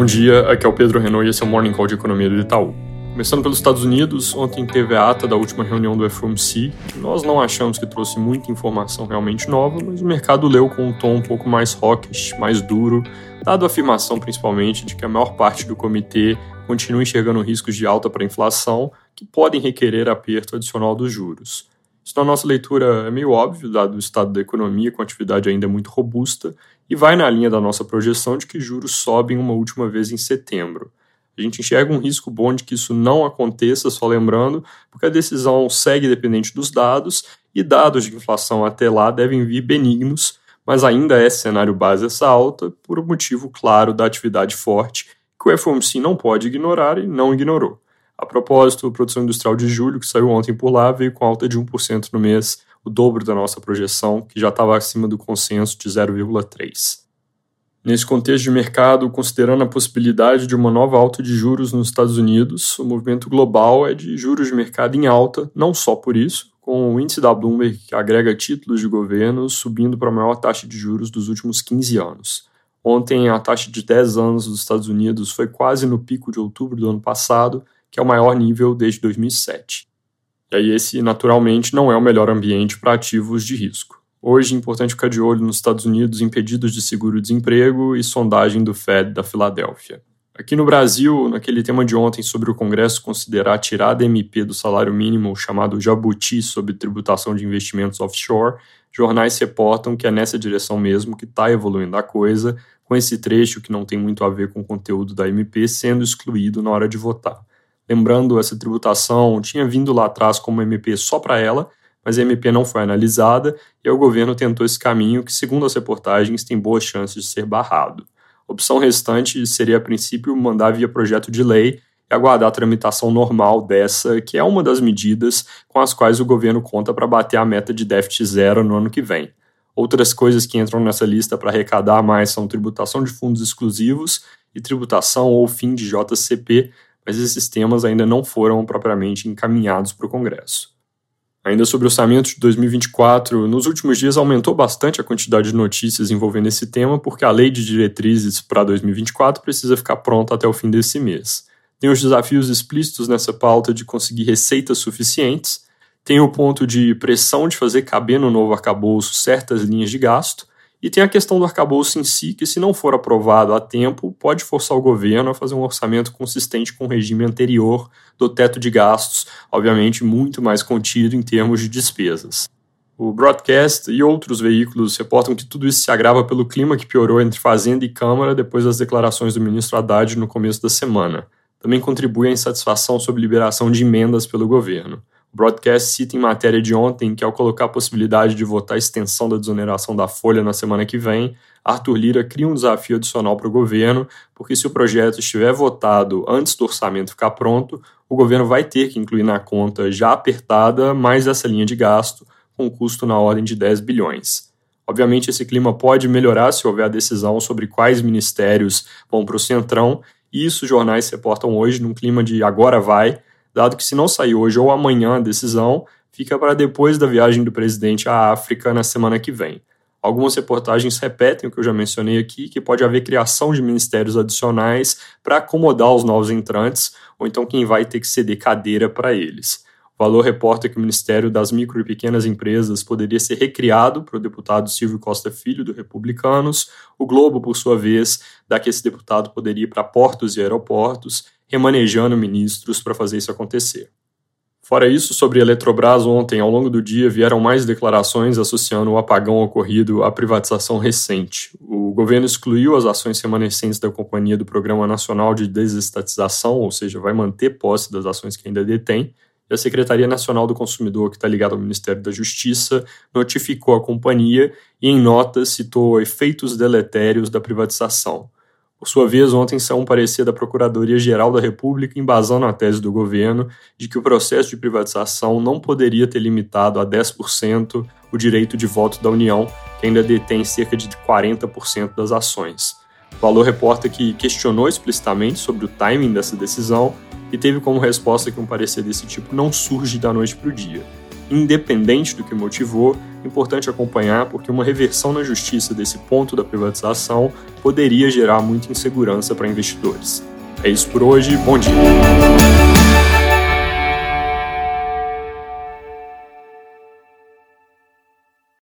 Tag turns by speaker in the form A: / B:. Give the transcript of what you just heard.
A: Bom dia, aqui é o Pedro Renault e esse é o Morning Call de Economia do Itaú. Começando pelos Estados Unidos, ontem teve a ata da última reunião do FOMC. Nós não achamos que trouxe muita informação realmente nova, mas o mercado leu com um tom um pouco mais hawkish, mais duro, dado a afirmação principalmente de que a maior parte do comitê continua enxergando riscos de alta para a inflação que podem requerer aperto adicional dos juros. Isso, na nossa leitura, é meio óbvio, dado o estado da economia com atividade ainda muito robusta, e vai na linha da nossa projeção de que juros sobem uma última vez em setembro. A gente enxerga um risco bom de que isso não aconteça, só lembrando, porque a decisão segue dependente dos dados, e dados de inflação até lá devem vir benignos, mas ainda é cenário base essa alta, por um motivo claro da atividade forte, que o FOMC não pode ignorar e não ignorou. A propósito, a produção industrial de julho, que saiu ontem por lá, veio com alta de 1% no mês, o dobro da nossa projeção, que já estava acima do consenso de 0,3%. Nesse contexto de mercado, considerando a possibilidade de uma nova alta de juros nos Estados Unidos, o movimento global é de juros de mercado em alta, não só por isso, com o índice da Bloomberg, que agrega títulos de governo, subindo para a maior taxa de juros dos últimos 15 anos. Ontem, a taxa de 10 anos dos Estados Unidos foi quase no pico de outubro do ano passado que é o maior nível desde 2007. E aí esse, naturalmente, não é o melhor ambiente para ativos de risco. Hoje é importante ficar de olho nos Estados Unidos em pedidos de seguro-desemprego e sondagem do Fed da Filadélfia. Aqui no Brasil, naquele tema de ontem sobre o Congresso considerar tirar da MP do salário mínimo chamado Jabuti sobre tributação de investimentos offshore, jornais reportam que é nessa direção mesmo que está evoluindo a coisa, com esse trecho que não tem muito a ver com o conteúdo da MP sendo excluído na hora de votar. Lembrando, essa tributação tinha vindo lá atrás como MP só para ela, mas a MP não foi analisada e o governo tentou esse caminho que, segundo as reportagens, tem boas chances de ser barrado. A opção restante seria, a princípio, mandar via projeto de lei e aguardar a tramitação normal dessa, que é uma das medidas com as quais o governo conta para bater a meta de déficit zero no ano que vem. Outras coisas que entram nessa lista para arrecadar mais são tributação de fundos exclusivos e tributação ou fim de JCP, mas esses temas ainda não foram propriamente encaminhados para o Congresso. Ainda sobre o orçamento de 2024, nos últimos dias aumentou bastante a quantidade de notícias envolvendo esse tema, porque a lei de diretrizes para 2024 precisa ficar pronta até o fim desse mês. Tem os desafios explícitos nessa pauta de conseguir receitas suficientes, tem o ponto de pressão de fazer caber no novo arcabouço certas linhas de gasto, e tem a questão do arcabouço em si, que se não for aprovado a tempo, pode forçar o governo a fazer um orçamento consistente com o regime anterior do teto de gastos, obviamente muito mais contido em termos de despesas. O broadcast e outros veículos reportam que tudo isso se agrava pelo clima que piorou entre Fazenda e Câmara depois das declarações do ministro Haddad no começo da semana. Também contribui à insatisfação sobre liberação de emendas pelo governo. O broadcast cita em matéria de ontem que, ao colocar a possibilidade de votar a extensão da desoneração da folha na semana que vem, Arthur Lira cria um desafio adicional para o governo, porque se o projeto estiver votado antes do orçamento ficar pronto, o governo vai ter que incluir na conta já apertada mais essa linha de gasto, com custo na ordem de 10 bilhões. Obviamente, esse clima pode melhorar se houver a decisão sobre quais ministérios vão para o Centrão, e isso os jornais reportam hoje num clima de agora vai, dado que se não sair hoje ou amanhã a decisão, fica para depois da viagem do presidente à África na semana que vem. Algumas reportagens repetem o que eu já mencionei aqui, que pode haver criação de ministérios adicionais para acomodar os novos entrantes, ou então quem vai ter que ceder cadeira para eles. Valor reporta que o Ministério das Micro e Pequenas Empresas poderia ser recriado para o deputado Silvio Costa Filho, do Republicanos. O Globo, por sua vez, dá que esse deputado poderia ir para portos e aeroportos remanejando ministros para fazer isso acontecer. Fora isso, sobre a Eletrobras, ontem, ao longo do dia, vieram mais declarações associando o apagão ocorrido à privatização recente. O governo excluiu as ações remanescentes da companhia do Programa Nacional de Desestatização, ou seja, vai manter posse das ações que ainda detém, e a Secretaria Nacional do Consumidor, que está ligada ao Ministério da Justiça, notificou a companhia e, em nota, citou efeitos deletérios da privatização. Por sua vez, ontem saiu um parecer da Procuradoria-Geral da República embasando a tese do governo de que o processo de privatização não poderia ter limitado a 10% o direito de voto da União, que ainda detém cerca de 40% das ações. O Valor reporta que questionou explicitamente sobre o timing dessa decisão e teve como resposta que um parecer desse tipo não surge da noite para o dia. independente do que motivou, importante acompanhar porque uma reversão na justiça desse ponto da privatização poderia gerar muita insegurança para investidores. É isso por hoje, bom dia.